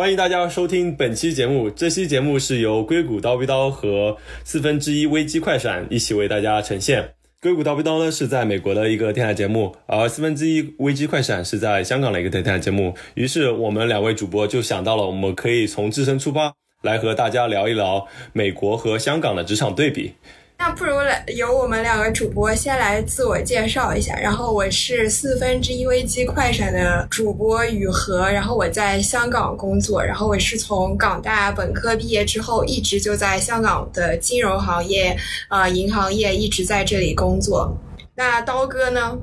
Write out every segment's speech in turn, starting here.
欢迎大家收听本期节目。这期节目是由硅谷刀逼刀和四分之一危机快闪一起为大家呈现。硅谷刀逼刀呢是在美国的一个电台节目，而四分之一危机快闪是在香港的一个电台节目。于是我们两位主播就想到了，我们可以从自身出发，来和大家聊一聊美国和香港的职场对比。那不如来由我们两个主播先来自我介绍一下。然后我是四分之一危机快闪的主播雨禾，然后我在香港工作，然后我是从港大本科毕业之后，一直就在香港的金融行业、啊银行业一直在这里工作。那刀哥呢？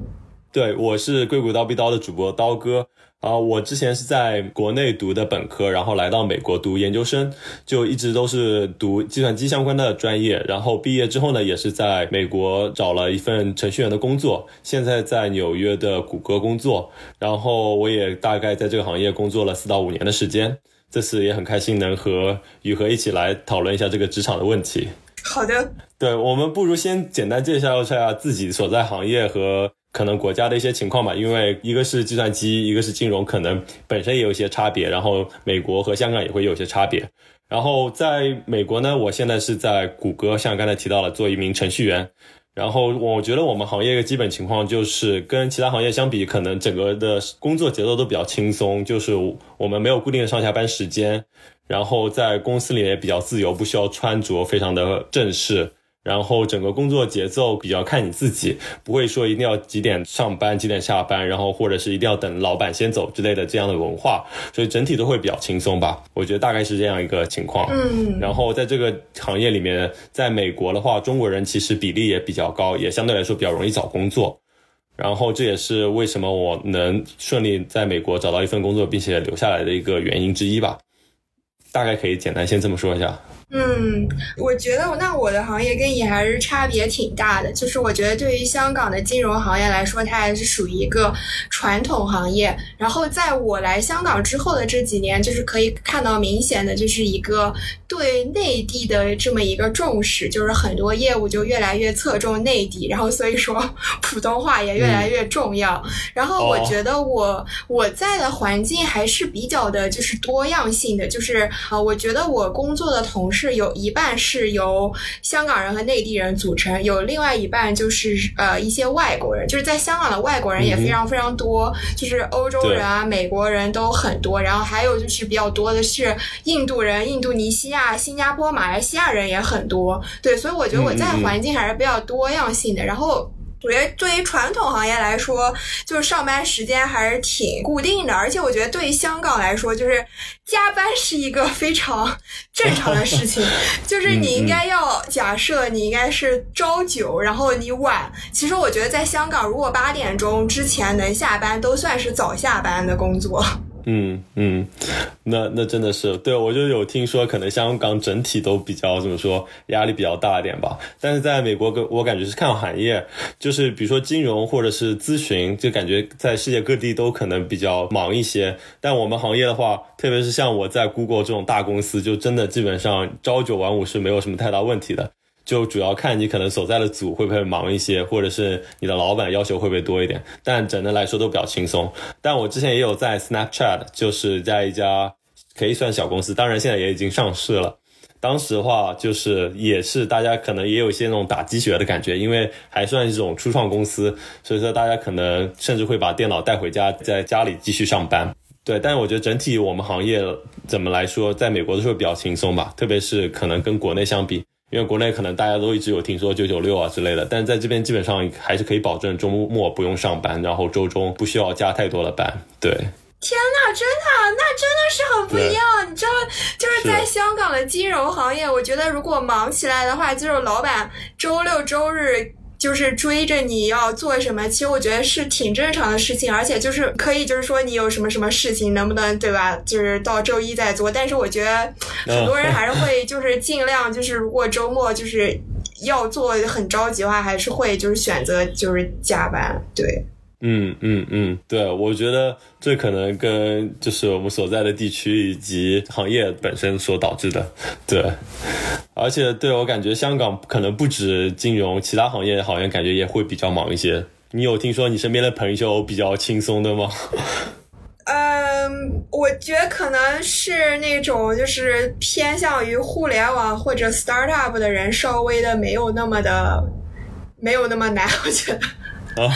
对，我是硅谷刀逼刀的主播刀哥。啊，我之前是在国内读的本科，然后来到美国读研究生，就一直都是读计算机相关的专业。然后毕业之后呢，也是在美国找了一份程序员的工作，现在在纽约的谷歌工作。然后我也大概在这个行业工作了四到五年的时间。这次也很开心能和雨禾一起来讨论一下这个职场的问题。好的，对我们不如先简单介绍一下自己所在行业和。可能国家的一些情况吧，因为一个是计算机，一个是金融，可能本身也有一些差别。然后美国和香港也会有些差别。然后在美国呢，我现在是在谷歌，像刚才提到了，做一名程序员。然后我觉得我们行业一个基本情况就是跟其他行业相比，可能整个的工作节奏都比较轻松，就是我们没有固定的上下班时间，然后在公司里也比较自由，不需要穿着非常的正式。然后整个工作节奏比较看你自己，不会说一定要几点上班几点下班，然后或者是一定要等老板先走之类的这样的文化，所以整体都会比较轻松吧。我觉得大概是这样一个情况。嗯，然后在这个行业里面，在美国的话，中国人其实比例也比较高，也相对来说比较容易找工作。然后这也是为什么我能顺利在美国找到一份工作，并且留下来的一个原因之一吧。大概可以简单先这么说一下。嗯，我觉得那我的行业跟你还是差别挺大的。就是我觉得对于香港的金融行业来说，它还是属于一个传统行业。然后在我来香港之后的这几年，就是可以看到明显的就是一个对内地的这么一个重视，就是很多业务就越来越侧重内地，然后所以说 普通话也越来越重要。然后我觉得我我在的环境还是比较的就是多样性的，就是啊，我觉得我工作的同事。是有一半是由香港人和内地人组成，有另外一半就是呃一些外国人，就是在香港的外国人也非常非常多，就是欧洲人啊、美国人都很多，然后还有就是比较多的是印度人、印度尼西亚、新加坡、马来西亚人也很多，对，所以我觉得我在环境还是比较多样性的，然后。我觉得对于传统行业来说，就是上班时间还是挺固定的，而且我觉得对于香港来说，就是加班是一个非常 正常的事情。就是你应该要假设你应该是朝九，然后你晚。其实我觉得在香港，如果八点钟之前能下班，都算是早下班的工作。嗯嗯，那那真的是对我就有听说，可能香港整体都比较怎么说，压力比较大一点吧。但是在美国，我感觉是看行业，就是比如说金融或者是咨询，就感觉在世界各地都可能比较忙一些。但我们行业的话，特别是像我在 Google 这种大公司，就真的基本上朝九晚五是没有什么太大问题的。就主要看你可能所在的组会不会忙一些，或者是你的老板要求会不会多一点，但整的来说都比较轻松。但我之前也有在 Snapchat，就是在一家可以算小公司，当然现在也已经上市了。当时的话就是也是大家可能也有一些那种打鸡血的感觉，因为还算一种初创公司，所以说大家可能甚至会把电脑带回家，在家里继续上班。对，但是我觉得整体我们行业怎么来说，在美国的时候比较轻松吧，特别是可能跟国内相比。因为国内可能大家都一直有听说九九六啊之类的，但在这边基本上还是可以保证周末不用上班，然后周中不需要加太多的班。对，天呐，真的，那真的是很不一样。你知道，就是在香港的金融行业，我觉得如果忙起来的话，就是老板周六周日。就是追着你要做什么，其实我觉得是挺正常的事情，而且就是可以，就是说你有什么什么事情，能不能对吧？就是到周一再做。但是我觉得很多人还是会就是尽量就是如果周末就是要做很着急的话，还是会就是选择就是加班，对。嗯嗯嗯，对，我觉得这可能跟就是我们所在的地区以及行业本身所导致的，对，而且对我感觉香港可能不止金融，其他行业好像感觉也会比较忙一些。你有听说你身边的朋友比较轻松的吗？嗯。我觉得可能是那种就是偏向于互联网或者 startup 的人，稍微的没有那么的没有那么难，我觉得。啊，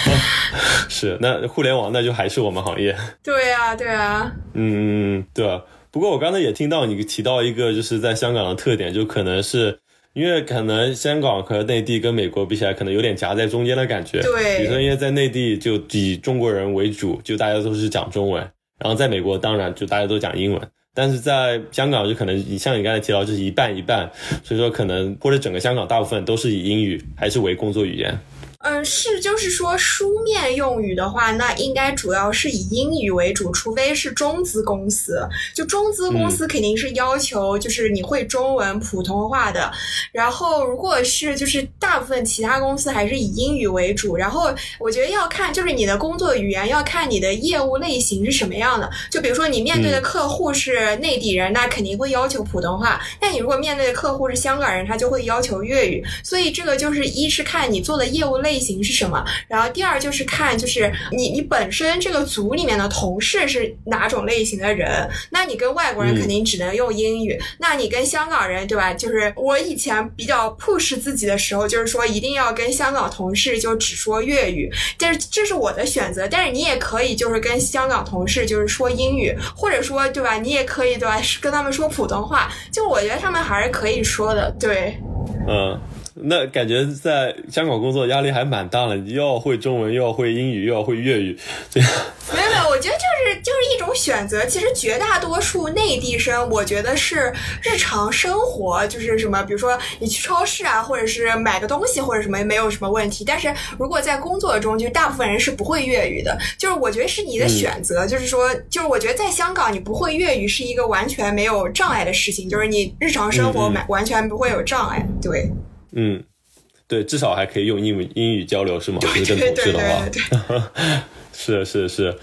是那互联网那就还是我们行业。对呀，对啊。嗯，对啊。不过我刚才也听到你提到一个，就是在香港的特点，就可能是因为可能香港和内地跟美国比起来，可能有点夹在中间的感觉。对。比如说，因为在内地就以中国人为主，就大家都是讲中文。然后在美国，当然就大家都讲英文，但是在香港就可能像你刚才提到，就是一半一半，所以说可能或者整个香港大部分都是以英语还是为工作语言。嗯，是，就是说书面用语的话，那应该主要是以英语为主，除非是中资公司。就中资公司肯定是要求就是你会中文、普通话的。然后如果是就是大部分其他公司还是以英语为主。然后我觉得要看就是你的工作语言，要看你的业务类型是什么样的。就比如说你面对的客户是内地人，那肯定会要求普通话。但你如果面对的客户是香港人，他就会要求粤语。所以这个就是一是看你做的业务类。类型是什么？然后第二就是看，就是你你本身这个组里面的同事是哪种类型的人。那你跟外国人肯定只能用英语。那你跟香港人，对吧？就是我以前比较 push 自己的时候，就是说一定要跟香港同事就只说粤语。但是这是我的选择。但是你也可以就是跟香港同事就是说英语，或者说对吧？你也可以对吧？跟他们说普通话。就我觉得他们还是可以说的。对，嗯。那感觉在香港工作压力还蛮大的，你又要会中文，又要会英语，又要会粤语，这样。没有没有，我觉得就是就是一种选择。其实绝大多数内地生，我觉得是日常生活，就是什么，比如说你去超市啊，或者是买个东西或者什么，没有什么问题。但是如果在工作中，就大部分人是不会粤语的。就是我觉得是你的选择，就是说，就是我觉得在香港你不会粤语是一个完全没有障碍的事情，就是你日常生活买完全不会有障碍。对。嗯，对，至少还可以用英文英语交流是吗？就是跟同事的话，是是是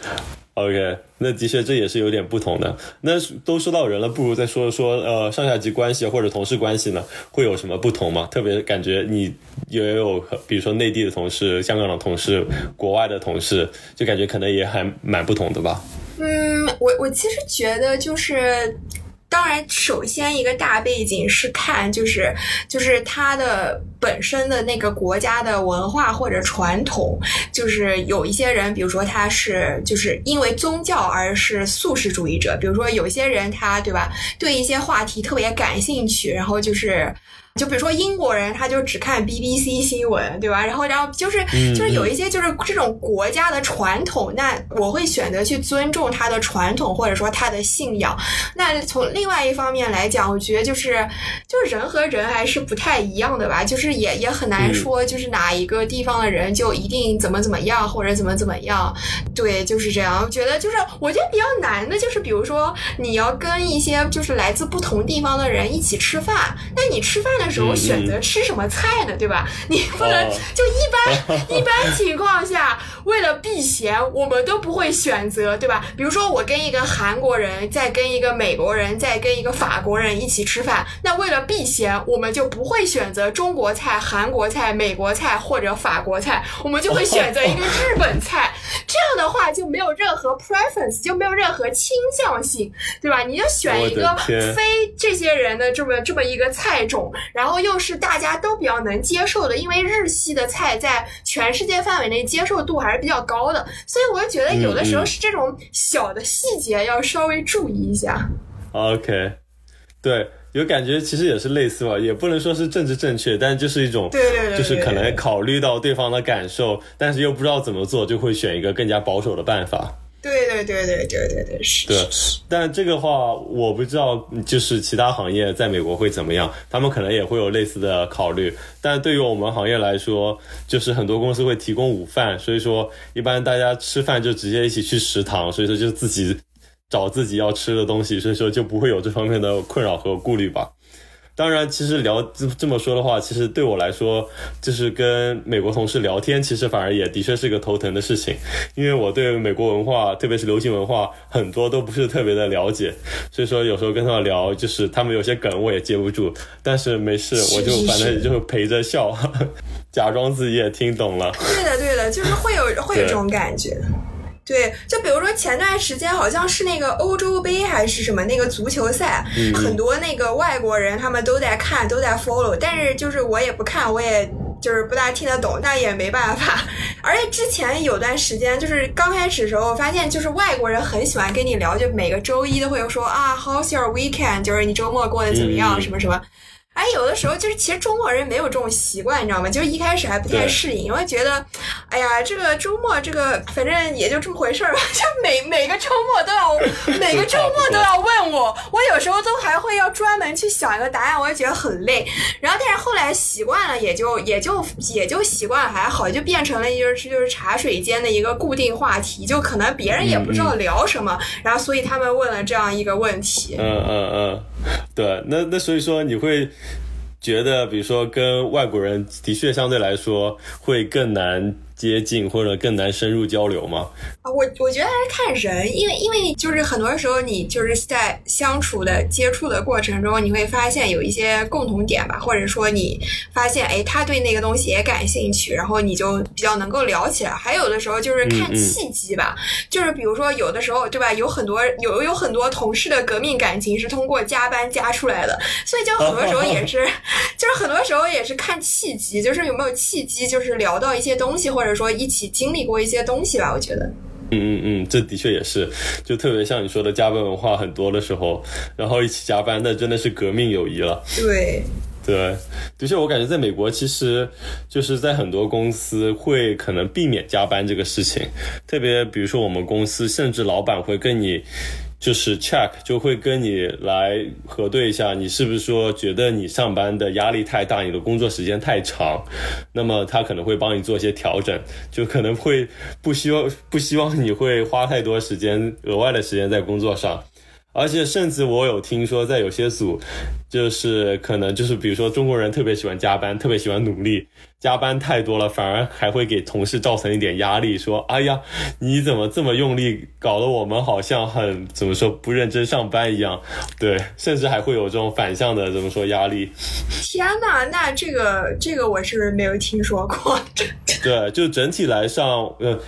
，OK，那的确这也是有点不同的。那都说到人了，不如再说说呃上下级关系或者同事关系呢，会有什么不同吗？特别感觉你也有比如说内地的同事、香港的同事、国外的同事，就感觉可能也还蛮不同的吧。嗯，我我其实觉得就是。当然，首先一个大背景是看，就是就是他的本身的那个国家的文化或者传统，就是有一些人，比如说他是就是因为宗教而是素食主义者，比如说有些人他对吧，对一些话题特别感兴趣，然后就是。就比如说英国人，他就只看 BBC 新闻，对吧？然后，然后就是就是有一些就是这种国家的传统，那我会选择去尊重他的传统，或者说他的信仰。那从另外一方面来讲，我觉得就是就是人和人还是不太一样的吧，就是也也很难说，就是哪一个地方的人就一定怎么怎么样，或者怎么怎么样。对，就是这样。我觉得就是我觉得比较难的就是，比如说你要跟一些就是来自不同地方的人一起吃饭，那你吃饭的。时候选择吃什么菜呢？对吧？你不能就一般 一般情况下，为了避嫌，我们都不会选择，对吧？比如说我跟一个韩国人，再跟一个美国人，再跟一个法国人一起吃饭，那为了避嫌，我们就不会选择中国菜、韩国菜、美国菜或者法国菜，我们就会选择一个日本菜。这样的话就没有任何 preference，就没有任何倾向性，对吧？你就选一个非这些人的这么这么一个菜种。然后又是大家都比较能接受的，因为日系的菜在全世界范围内接受度还是比较高的，所以我就觉得有的时候是这种小的细节要稍微注意一下。OK，对，有感觉其实也是类似吧，也不能说是政治正确，但就是一种，对对对，就是可能考虑到对方的感受，但是又不知道怎么做，就会选一个更加保守的办法。对对对对对对对是。对，但这个话我不知道，就是其他行业在美国会怎么样，他们可能也会有类似的考虑。但对于我们行业来说，就是很多公司会提供午饭，所以说一般大家吃饭就直接一起去食堂，所以说就自己找自己要吃的东西，所以说就不会有这方面的困扰和顾虑吧。当然，其实聊这这么说的话，其实对我来说，就是跟美国同事聊天，其实反而也的确是个头疼的事情，因为我对美国文化，特别是流行文化，很多都不是特别的了解，所以说有时候跟他们聊，就是他们有些梗我也接不住，但是没事，我就反正就陪着笑，假装自己也听懂了。对的，对的，就是会有会有这种感觉。对，就比如说前段时间好像是那个欧洲杯还是什么那个足球赛，很多那个外国人他们都在看，都在 follow，但是就是我也不看，我也。就是不大听得懂，但也没办法。而且之前有段时间，就是刚开始的时候，发现就是外国人很喜欢跟你聊，就每个周一都会说啊，How's your weekend？就是你周末过得怎么样？什么什么。哎，有的时候就是，其实中国人没有这种习惯，你知道吗？就是一开始还不太适应，因为觉得，哎呀，这个周末这个反正也就这么回事儿吧。就每每个周末都要，每个周末都要问我，我有时候都还会要专门去想一个答案，我也觉得很累。然后，但是后来习惯了，也就也就也就习惯了，还好，就变成了就是就是茶水间的一个固定话题，就可能别人也不知道聊什么，然后所以他们问了这样一个问题。嗯嗯嗯，对，那那所以说你会。觉得，比如说跟外国人的确相对来说会更难。接近或者更难深入交流吗？啊，我我觉得还是看人，因为因为就是很多时候你就是在相处的接触的过程中，你会发现有一些共同点吧，或者说你发现哎他对那个东西也感兴趣，然后你就比较能够聊起来。还有的时候就是看契机吧，就是比如说有的时候对吧，有很多有有很多同事的革命感情是通过加班加出来的，所以就很多时候也是 就是很多时候也是看契机，就是有没有契机，就是聊到一些东西或者。或者说一起经历过一些东西吧，我觉得。嗯嗯嗯，这的确也是，就特别像你说的加班文化很多的时候，然后一起加班，那真的是革命友谊了。对。对，的确，我感觉在美国，其实就是在很多公司会可能避免加班这个事情，特别比如说我们公司，甚至老板会跟你。就是 check 就会跟你来核对一下，你是不是说觉得你上班的压力太大，你的工作时间太长，那么他可能会帮你做一些调整，就可能会不希望 不希望你会花太多时间额外的时间在工作上。而且甚至我有听说，在有些组，就是可能就是比如说中国人特别喜欢加班，特别喜欢努力，加班太多了，反而还会给同事造成一点压力，说哎呀，你怎么这么用力，搞得我们好像很怎么说不认真上班一样，对，甚至还会有这种反向的怎么说压力。天呐，那这个这个我是没有听说过。对，就整体来上，呃。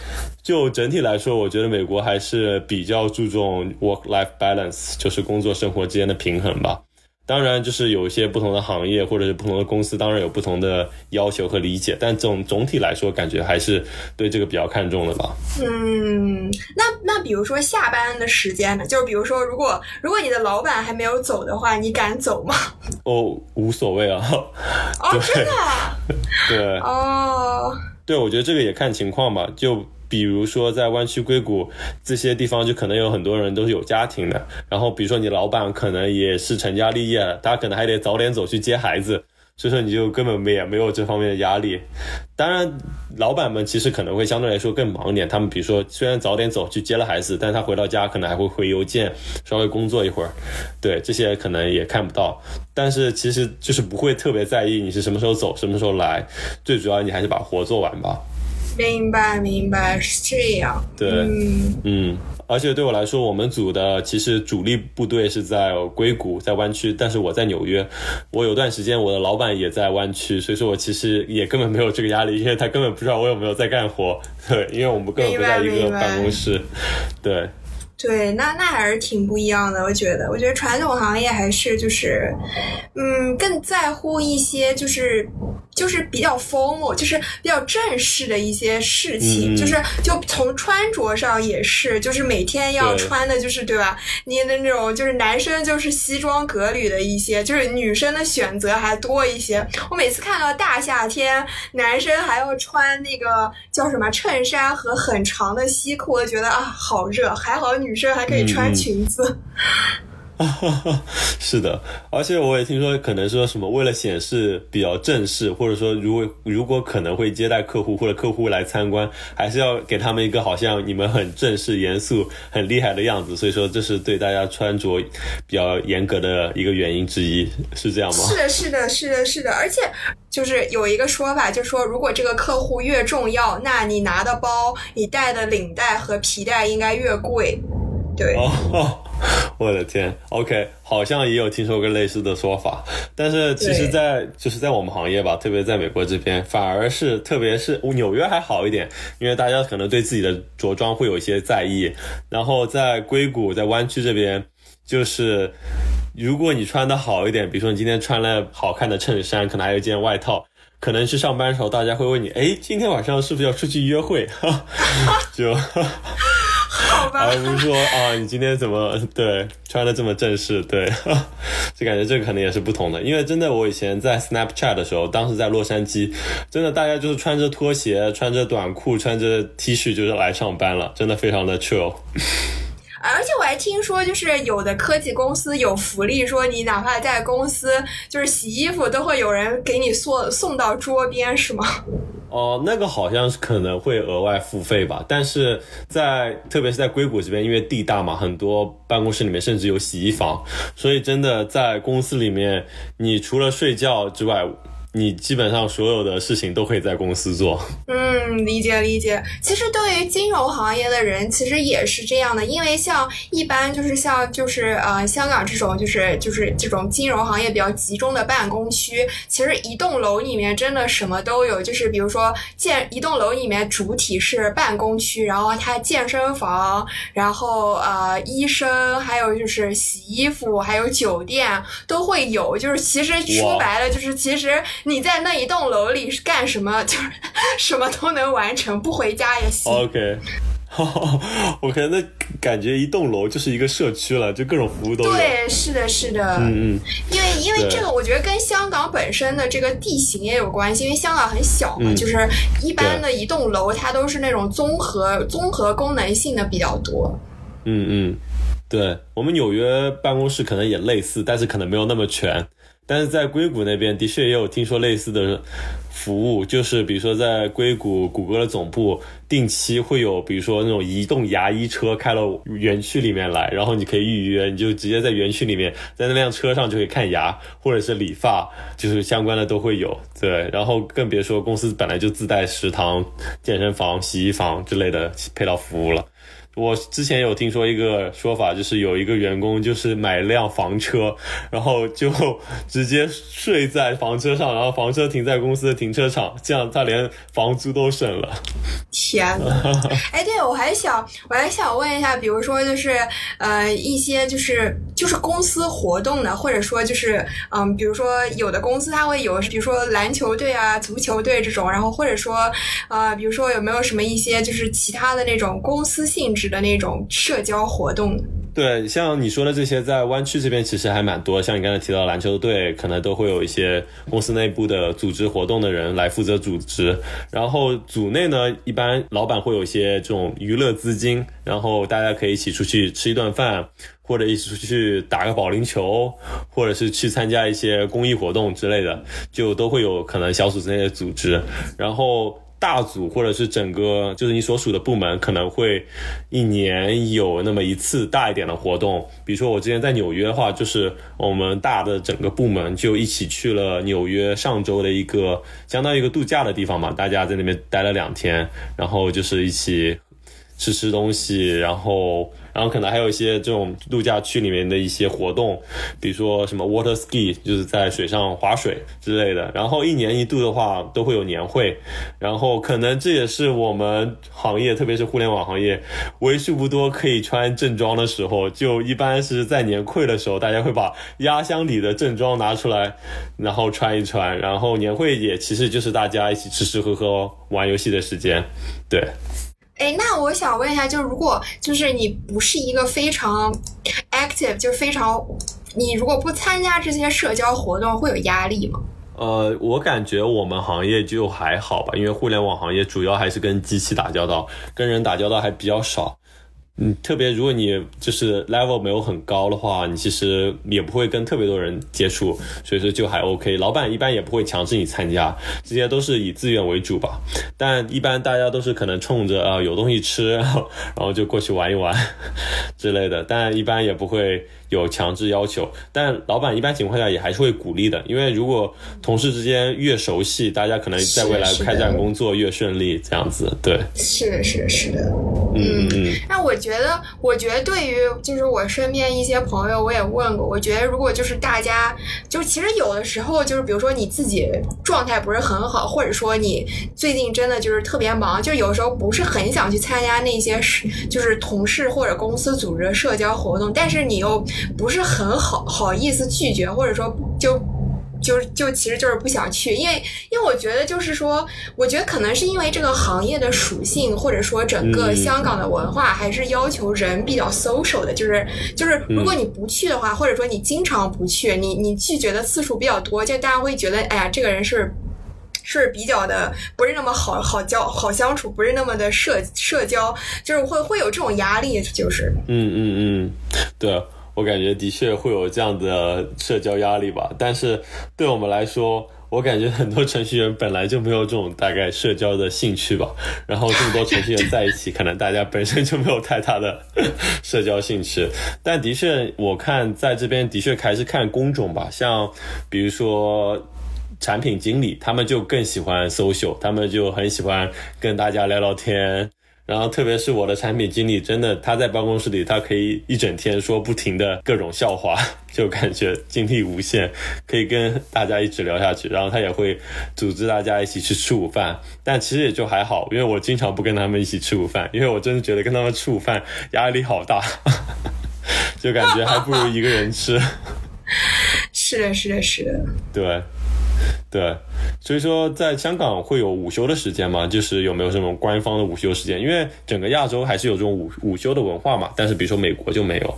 就整体来说，我觉得美国还是比较注重 work-life balance，就是工作生活之间的平衡吧。当然，就是有一些不同的行业或者是不同的公司，当然有不同的要求和理解。但总总体来说，感觉还是对这个比较看重的吧。嗯，那那比如说下班的时间呢？就是比如说，如果如果你的老板还没有走的话，你敢走吗？哦，无所谓啊。哦，真的？对。哦。对，我觉得这个也看情况吧。就。比如说在湾区硅谷这些地方，就可能有很多人都是有家庭的。然后比如说你老板可能也是成家立业了，他可能还得早点走去接孩子，所以说你就根本没也没有这方面的压力。当然，老板们其实可能会相对来说更忙一点。他们比如说虽然早点走去接了孩子，但他回到家可能还会回邮件，稍微工作一会儿。对，这些可能也看不到。但是其实就是不会特别在意你是什么时候走，什么时候来。最主要你还是把活做完吧。明白，明白是这样。对，嗯，而且对我来说，我们组的其实主力部队是在硅谷，在湾区，但是我在纽约。我有段时间，我的老板也在湾区，所以说我其实也根本没有这个压力，因为他根本不知道我有没有在干活。对，因为我们根本不在一个办公室。对。对，那那还是挺不一样的。我觉得，我觉得传统行业还是就是，嗯，更在乎一些就是就是比较 formal，就是比较正式的一些事情。就是就从穿着上也是，就是每天要穿的就是对吧？你的那种就是男生就是西装革履的一些，就是女生的选择还多一些。我每次看到大夏天男生还要穿那个叫什么衬衫和很长的西裤，我觉得啊，好热。还好女。女生还可以穿裙子，是的，而且我也听说，可能说什么为了显示比较正式，或者说如果如果可能会接待客户或者客户来参观，还是要给他们一个好像你们很正式、严肃、很厉害的样子。所以说，这是对大家穿着比较严格的一个原因之一，是这样吗？是的，是的，是的，是的。而且就是有一个说法，就说如果这个客户越重要，那你拿的包、你带的领带和皮带应该越贵。对，我的天，OK，好像也有听说过类似的说法，但是其实，在就是在我们行业吧，特别在美国这边，反而是特别是纽约还好一点，因为大家可能对自己的着装会有一些在意。然后在硅谷，在湾区这边，就是如果你穿的好一点，比如说你今天穿了好看的衬衫，可能还有一件外套，可能去上班的时候，大家会问你，哎，今天晚上是不是要出去约会？就。而不是说啊，你今天怎么对穿的这么正式？对，就感觉这可能也是不同的。因为真的，我以前在 Snapchat 的时候，当时在洛杉矶，真的大家就是穿着拖鞋、穿着短裤、穿着 T 恤就是来上班了，真的非常的 chill。而且我还听说，就是有的科技公司有福利，说你哪怕在公司就是洗衣服，都会有人给你送送到桌边，是吗？哦，那个好像是可能会额外付费吧，但是在特别是在硅谷这边，因为地大嘛，很多办公室里面甚至有洗衣房，所以真的在公司里面，你除了睡觉之外。你基本上所有的事情都可以在公司做。嗯，理解理解。其实对于金融行业的人，其实也是这样的，因为像一般就是像就是呃香港这种就是就是这种金融行业比较集中的办公区，其实一栋楼里面真的什么都有。就是比如说建一栋楼里面主体是办公区，然后它健身房，然后呃医生，还有就是洗衣服，还有酒店都会有。就是其实说白了，就是其实。你在那一栋楼里是干什么？就是什么都能完成，不回家也行。OK，OK，那感觉一栋楼就是一个社区了，就各种服务都有。对，是的，是的。嗯嗯。因为因为这个，我觉得跟香港本身的这个地形也有关系，因为香港很小嘛，就是一般的一栋楼它都是那种综合综合功能性的比较多。嗯嗯，对我们纽约办公室可能也类似，但是可能没有那么全。但是在硅谷那边的确也有听说类似的服务，就是比如说在硅谷谷歌的总部，定期会有比如说那种移动牙医车开到园区里面来，然后你可以预约，你就直接在园区里面，在那辆车上就可以看牙或者是理发，就是相关的都会有。对，然后更别说公司本来就自带食堂、健身房、洗衣房之类的配套服务了。我之前有听说一个说法，就是有一个员工就是买辆房车，然后就直接睡在房车上，然后房车停在公司的停车场，这样他连房租都省了。天呐！哎，对，我还想，我还想问一下，比如说就是呃一些就是就是公司活动的，或者说就是嗯，比如说有的公司它会有，比如说篮球队啊、足球队这种，然后或者说呃，比如说有没有什么一些就是其他的那种公司性质。的那种社交活动，对，像你说的这些，在湾区这边其实还蛮多。像你刚才提到篮球队，可能都会有一些公司内部的组织活动的人来负责组织。然后组内呢，一般老板会有一些这种娱乐资金，然后大家可以一起出去吃一顿饭，或者一起出去打个保龄球，或者是去参加一些公益活动之类的，就都会有可能小组之内的组织。然后。大组或者是整个就是你所属的部门可能会一年有那么一次大一点的活动，比如说我之前在纽约的话，就是我们大的整个部门就一起去了纽约上周的一个相当于一个度假的地方嘛，大家在那边待了两天，然后就是一起吃吃东西，然后。然后可能还有一些这种度假区里面的一些活动，比如说什么 water ski，就是在水上划水之类的。然后一年一度的话都会有年会，然后可能这也是我们行业，特别是互联网行业，为数不多可以穿正装的时候。就一般是在年会的时候，大家会把压箱底的正装拿出来，然后穿一穿。然后年会也其实就是大家一起吃吃喝喝、玩游戏的时间，对。哎，那我想问一下，就如果就是你不是一个非常 active，就是非常，你如果不参加这些社交活动，会有压力吗？呃，我感觉我们行业就还好吧，因为互联网行业主要还是跟机器打交道，跟人打交道还比较少。嗯，特别如果你就是 level 没有很高的话，你其实也不会跟特别多人接触，所以说就还 OK。老板一般也不会强制你参加，这些都是以自愿为主吧。但一般大家都是可能冲着啊有东西吃，然后就过去玩一玩之类的。但一般也不会有强制要求。但老板一般情况下也还是会鼓励的，因为如果同事之间越熟悉，大家可能在未来开展工作越顺利，这样子。对，是的，是的，是的。嗯嗯，那我觉得，我觉得对于就是我身边一些朋友，我也问过，我觉得如果就是大家，就其实有的时候就是比如说你自己状态不是很好，或者说你最近真的就是特别忙，就有时候不是很想去参加那些是就是同事或者公司组织的社交活动，但是你又不是很好好意思拒绝，或者说就。就就其实就是不想去，因为因为我觉得就是说，我觉得可能是因为这个行业的属性，或者说整个香港的文化，还是要求人比较 social 的，就是就是如果你不去的话，或者说你经常不去，你你拒绝的次数比较多，就大家会觉得，哎呀，这个人是是比较的不是那么好好交好相处，不是那么的社社交，就是会会有这种压力，就是嗯嗯嗯，对。我感觉的确会有这样的社交压力吧，但是对我们来说，我感觉很多程序员本来就没有这种大概社交的兴趣吧。然后这么多程序员在一起，可能大家本身就没有太大的 社交兴趣。但的确，我看在这边的确还是看工种吧，像比如说产品经理，他们就更喜欢 social，他们就很喜欢跟大家聊聊天。然后，特别是我的产品经理，真的他在办公室里，他可以一整天说不停的各种笑话，就感觉精力无限，可以跟大家一直聊下去。然后他也会组织大家一起去吃午饭，但其实也就还好，因为我经常不跟他们一起吃午饭，因为我真的觉得跟他们吃午饭压力好大，就感觉还不如一个人吃。是的，是的，是的，对。对，所以说在香港会有午休的时间吗？就是有没有这种官方的午休时间？因为整个亚洲还是有这种午午休的文化嘛，但是比如说美国就没有。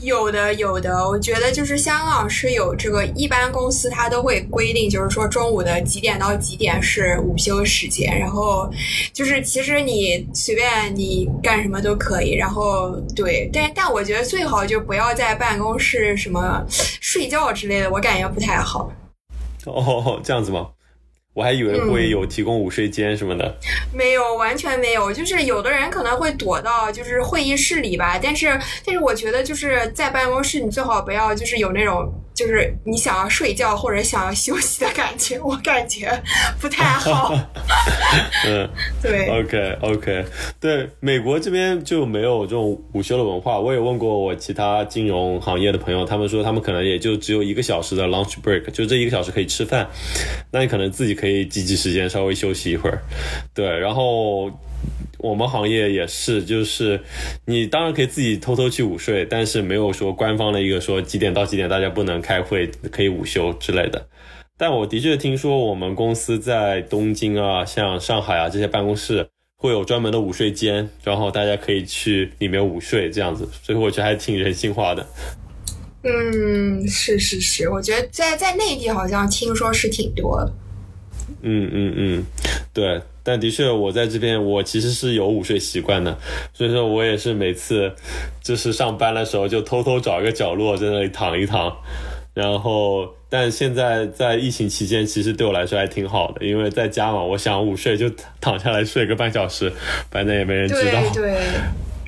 有的，有的，我觉得就是香港是有这个，一般公司它都会规定，就是说中午的几点到几点是午休时间，然后就是其实你随便你干什么都可以，然后对，但但我觉得最好就不要在办公室什么睡觉之类的，我感觉不太好。哦，这样子吗？我还以为会有提供午睡间什么的。没有，完全没有。就是有的人可能会躲到就是会议室里吧，但是但是我觉得就是在办公室，你最好不要就是有那种。就是你想要睡觉或者想要休息的感觉，我感觉不太好。嗯，对。OK OK，对，美国这边就没有这种午休的文化。我也问过我其他金融行业的朋友，他们说他们可能也就只有一个小时的 lunch break，就这一个小时可以吃饭，那你可能自己可以挤挤时间稍微休息一会儿。对，然后。我们行业也是，就是你当然可以自己偷偷去午睡，但是没有说官方的一个说几点到几点大家不能开会，可以午休之类的。但我的确听说我们公司在东京啊，像上海啊这些办公室会有专门的午睡间，然后大家可以去里面午睡这样子，所以我觉得还挺人性化的。嗯，是是是，我觉得在在内地好像听说是挺多的。嗯嗯嗯，对。但的确，我在这边，我其实是有午睡习惯的，所以说我也是每次就是上班的时候，就偷偷找一个角落在那里躺一躺。然后，但现在在疫情期间，其实对我来说还挺好的，因为在家嘛，我想午睡就躺下来睡个半小时，反正也没人知道。对。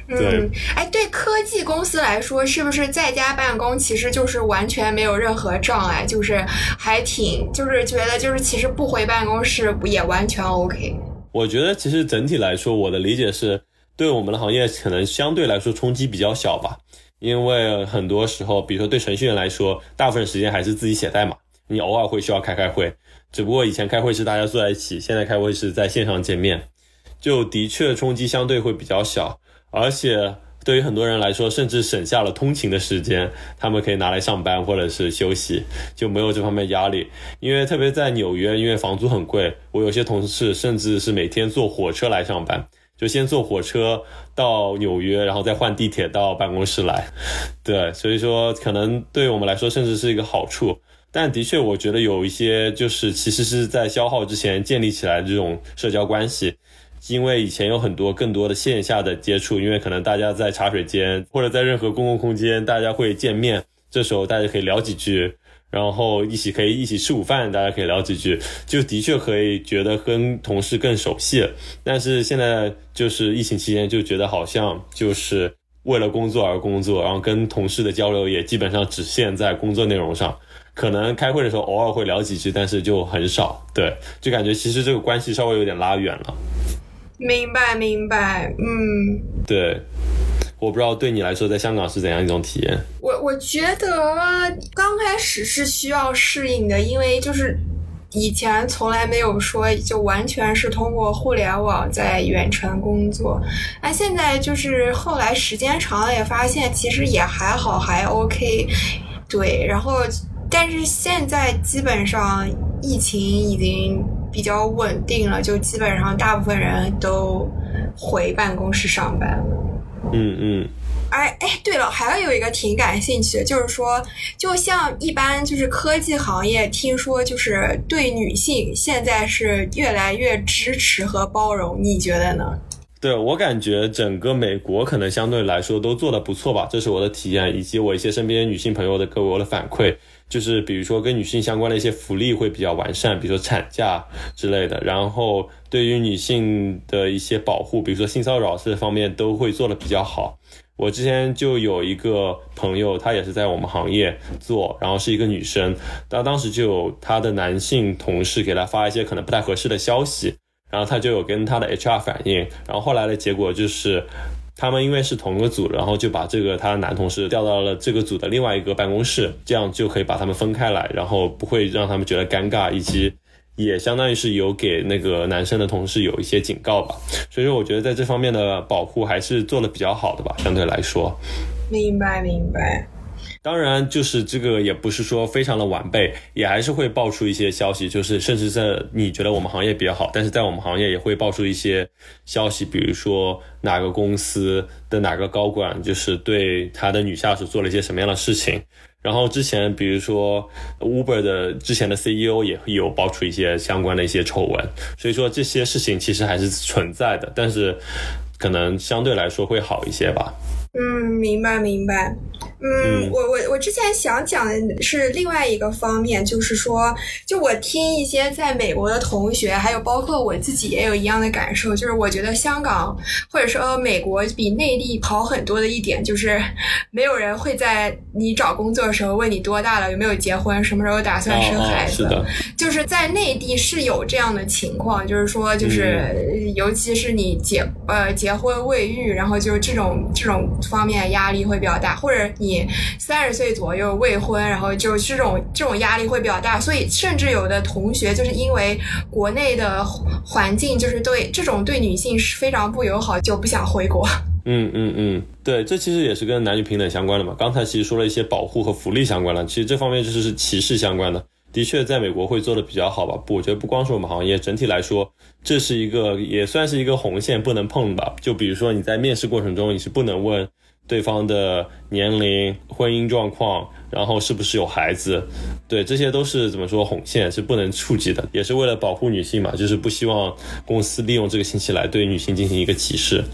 嗯，哎，对科技公司来说，是不是在家办公其实就是完全没有任何障碍，就是还挺，就是觉得就是其实不回办公室也完全 OK。我觉得其实整体来说，我的理解是，对我们的行业可能相对来说冲击比较小吧，因为很多时候，比如说对程序员来说，大部分时间还是自己写代码，你偶尔会需要开开会，只不过以前开会是大家坐在一起，现在开会是在线上见面，就的确冲击相对会比较小。而且对于很多人来说，甚至省下了通勤的时间，他们可以拿来上班或者是休息，就没有这方面压力。因为特别在纽约，因为房租很贵，我有些同事甚至是每天坐火车来上班，就先坐火车到纽约，然后再换地铁到办公室来。对，所以说可能对我们来说，甚至是一个好处。但的确，我觉得有一些就是其实是在消耗之前建立起来这种社交关系。因为以前有很多更多的线下的接触，因为可能大家在茶水间或者在任何公共空间，大家会见面，这时候大家可以聊几句，然后一起可以一起吃午饭，大家可以聊几句，就的确可以觉得跟同事更熟悉。但是现在就是疫情期间，就觉得好像就是为了工作而工作，然后跟同事的交流也基本上只限在工作内容上，可能开会的时候偶尔会聊几句，但是就很少。对，就感觉其实这个关系稍微有点拉远了。明白明白，嗯，对。我不知道对你来说，在香港是怎样一种体验？我我觉得刚开始是需要适应的，因为就是以前从来没有说就完全是通过互联网在远程工作，那现在就是后来时间长了也发现其实也还好，还 OK。对，然后但是现在基本上疫情已经比较稳定了，就基本上大部分人都回办公室上班了。嗯嗯，哎哎，对了，还有一个挺感兴趣的，就是说，就像一般就是科技行业，听说就是对女性现在是越来越支持和包容，你觉得呢？对我感觉整个美国可能相对来说都做得不错吧，这是我的体验，以及我一些身边女性朋友的给我的反馈，就是比如说跟女性相关的一些福利会比较完善，比如说产假之类的，然后对于女性的一些保护，比如说性骚扰这方面都会做的比较好。我之前就有一个朋友，她也是在我们行业做，然后是一个女生，她当时就有她的男性同事给她发一些可能不太合适的消息。然后她就有跟她的 HR 反映，然后后来的结果就是，他们因为是同一个组，然后就把这个他的男同事调到了这个组的另外一个办公室，这样就可以把他们分开来，然后不会让他们觉得尴尬，以及也相当于是有给那个男生的同事有一些警告吧。所以说，我觉得在这方面的保护还是做的比较好的吧，相对来说。明白，明白。当然，就是这个也不是说非常的完备，也还是会爆出一些消息，就是甚至在你觉得我们行业比较好，但是在我们行业也会爆出一些消息，比如说哪个公司的哪个高管就是对他的女下属做了一些什么样的事情，然后之前比如说 Uber 的之前的 CEO 也会有爆出一些相关的一些丑闻，所以说这些事情其实还是存在的，但是可能相对来说会好一些吧。嗯，明白明白。嗯，我我我之前想讲的是另外一个方面，就是说，就我听一些在美国的同学，还有包括我自己也有一样的感受，就是我觉得香港或者说美国比内地好很多的一点，就是没有人会在你找工作的时候问你多大了，有没有结婚，什么时候打算生孩子。是的，就是在内地是有这样的情况，就是说，就是尤其是你结呃结婚未育，然后就是这种这种方面压力会比较大，或者你。三十岁左右未婚，然后就这种这种压力会比较大，所以甚至有的同学就是因为国内的环境就是对这种对女性是非常不友好，就不想回国。嗯嗯嗯，对，这其实也是跟男女平等相关的嘛。刚才其实说了一些保护和福利相关的，其实这方面就是是歧视相关的。的确，在美国会做的比较好吧？不，我觉得不光是我们行业，整体来说，这是一个也算是一个红线，不能碰吧。就比如说你在面试过程中，你是不能问。对方的年龄、婚姻状况，然后是不是有孩子，对，这些都是怎么说红线是不能触及的，也是为了保护女性嘛，就是不希望公司利用这个信息来对女性进行一个歧视。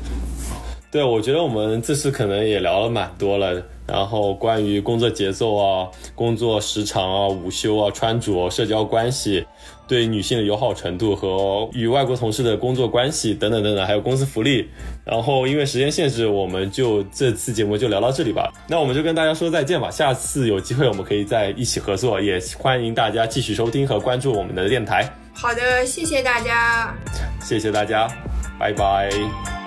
对，我觉得我们这次可能也聊了蛮多了。然后关于工作节奏啊、工作时长啊、午休啊、穿着、社交关系、对女性的友好程度和与外国同事的工作关系等等等等，还有公司福利。然后因为时间限制，我们就这次节目就聊到这里吧。那我们就跟大家说再见吧。下次有机会我们可以再一起合作，也欢迎大家继续收听和关注我们的电台。好的，谢谢大家。谢谢大家，拜拜。